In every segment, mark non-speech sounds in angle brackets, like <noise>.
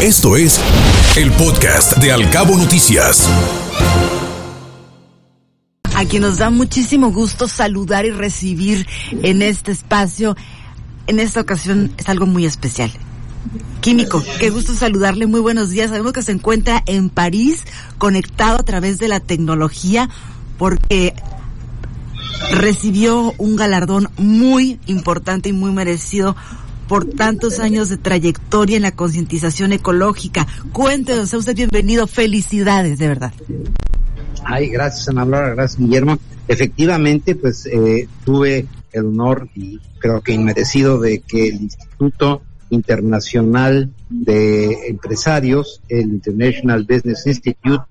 Esto es el podcast de Alcabo Noticias. A quien nos da muchísimo gusto saludar y recibir en este espacio. En esta ocasión es algo muy especial. Químico, qué gusto saludarle, muy buenos días. Sabemos que se encuentra en París, conectado a través de la tecnología, porque recibió un galardón muy importante y muy merecido por tantos años de trayectoria en la concientización ecológica. Cuéntenos, sea usted bienvenido, felicidades, de verdad. Ay, gracias Ana Laura, gracias Guillermo. Efectivamente, pues eh, tuve el honor y creo que inmerecido de que el Instituto Internacional de Empresarios, el International Business Institute,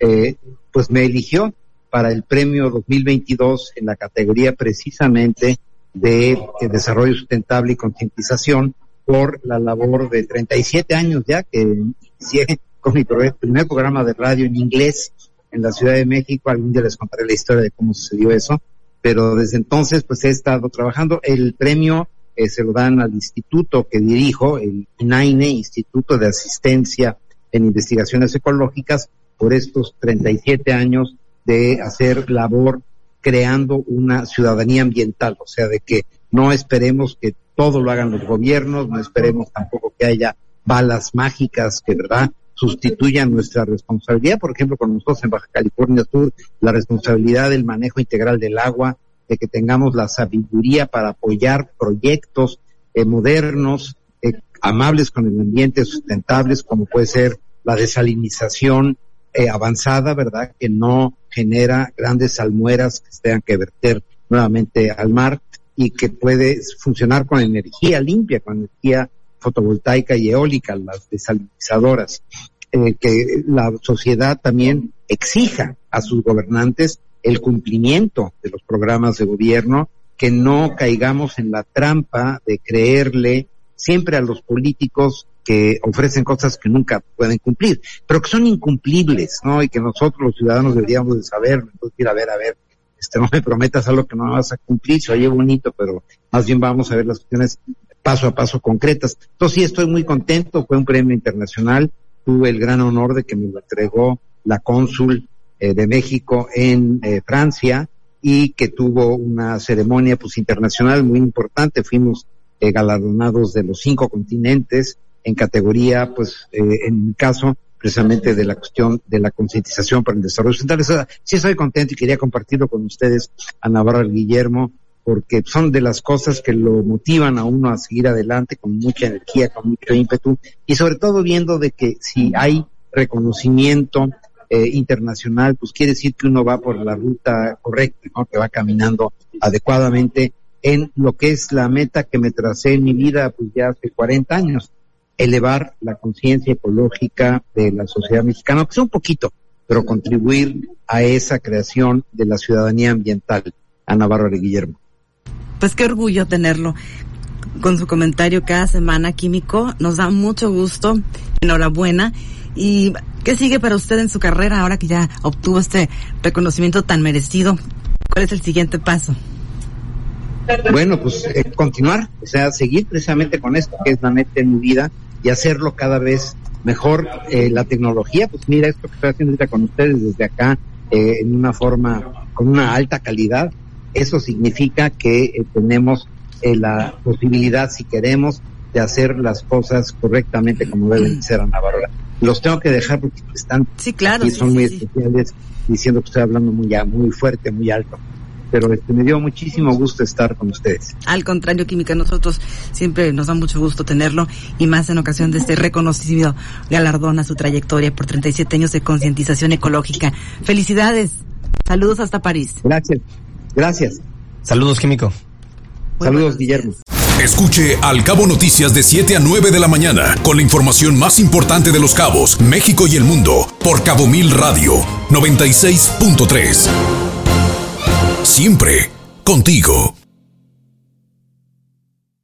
eh, pues me eligió para el premio 2022 en la categoría precisamente de, eh, desarrollo sustentable y concientización por la labor de 37 años ya que inicié con mi primer programa de radio en inglés en la Ciudad de México. Algún día les contaré la historia de cómo sucedió eso. Pero desde entonces pues he estado trabajando. El premio eh, se lo dan al instituto que dirijo, el INAINE, Instituto de Asistencia en Investigaciones Ecológicas, por estos 37 años de hacer labor creando una ciudadanía ambiental, o sea, de que no esperemos que todo lo hagan los gobiernos, no esperemos tampoco que haya balas mágicas que, ¿verdad?, sustituyan nuestra responsabilidad. Por ejemplo, con nosotros en Baja California Sur, la responsabilidad del manejo integral del agua, de que tengamos la sabiduría para apoyar proyectos eh, modernos, eh, amables con el ambiente, sustentables, como puede ser la desalinización, eh, avanzada, ¿verdad? Que no genera grandes salmueras que se tengan que verter nuevamente al mar y que puede funcionar con energía limpia, con energía fotovoltaica y eólica, las desalinizadoras. Eh, que la sociedad también exija a sus gobernantes el cumplimiento de los programas de gobierno, que no caigamos en la trampa de creerle siempre a los políticos que ofrecen cosas que nunca pueden cumplir, pero que son incumplibles, ¿no? Y que nosotros los ciudadanos deberíamos de saber, ir a ver, a ver, este, no me prometas algo que no vas a cumplir, se oye bonito, pero más bien vamos a ver las cuestiones paso a paso concretas. Entonces sí estoy muy contento, fue un premio internacional, tuve el gran honor de que me lo entregó la cónsul eh, de México en eh, Francia y que tuvo una ceremonia pues internacional muy importante, fuimos eh, galardonados de los cinco continentes, en categoría, pues, eh, en mi caso, precisamente de la cuestión de la concientización para el desarrollo sustentable. sí estoy contento y quería compartirlo con ustedes, a Navarro Guillermo, porque son de las cosas que lo motivan a uno a seguir adelante con mucha energía, con mucho ímpetu, y sobre todo viendo de que si hay reconocimiento eh, internacional, pues quiere decir que uno va por la ruta correcta, ¿no? que va caminando adecuadamente en lo que es la meta que me tracé en mi vida, pues ya hace 40 años, elevar la conciencia ecológica de la sociedad mexicana, que sea un poquito, pero contribuir a esa creación de la ciudadanía ambiental. a Navarro de Guillermo. Pues qué orgullo tenerlo con su comentario cada semana, Químico. Nos da mucho gusto. Enhorabuena. ¿Y qué sigue para usted en su carrera ahora que ya obtuvo este reconocimiento tan merecido? ¿Cuál es el siguiente paso? <laughs> Bueno, pues eh, continuar, o sea, seguir precisamente con esto que es la meta en mi vida y hacerlo cada vez mejor. Eh, la tecnología, pues mira, esto que estoy haciendo ahorita con ustedes desde acá, eh, en una forma, con una alta calidad, eso significa que eh, tenemos la posibilidad, si queremos, de hacer las cosas correctamente como deben ser, Ana Bárbara. Los tengo que dejar porque están sí, claro, y son muy especiales, diciendo que estoy hablando muy, muy fuerte, muy alto pero este, me dio muchísimo gusto estar con ustedes. Al contrario, Química, nosotros siempre nos da mucho gusto tenerlo y más en ocasión de este reconocido galardón a su trayectoria por 37 años de concientización ecológica. Felicidades. Saludos hasta París. Gracias. Gracias. Saludos, Químico. Saludos, Guillermo. Escuche Al Cabo Noticias de 7 a 9 de la mañana con la información más importante de los cabos, México y el mundo por Cabo Mil Radio 96.3 siempre contigo.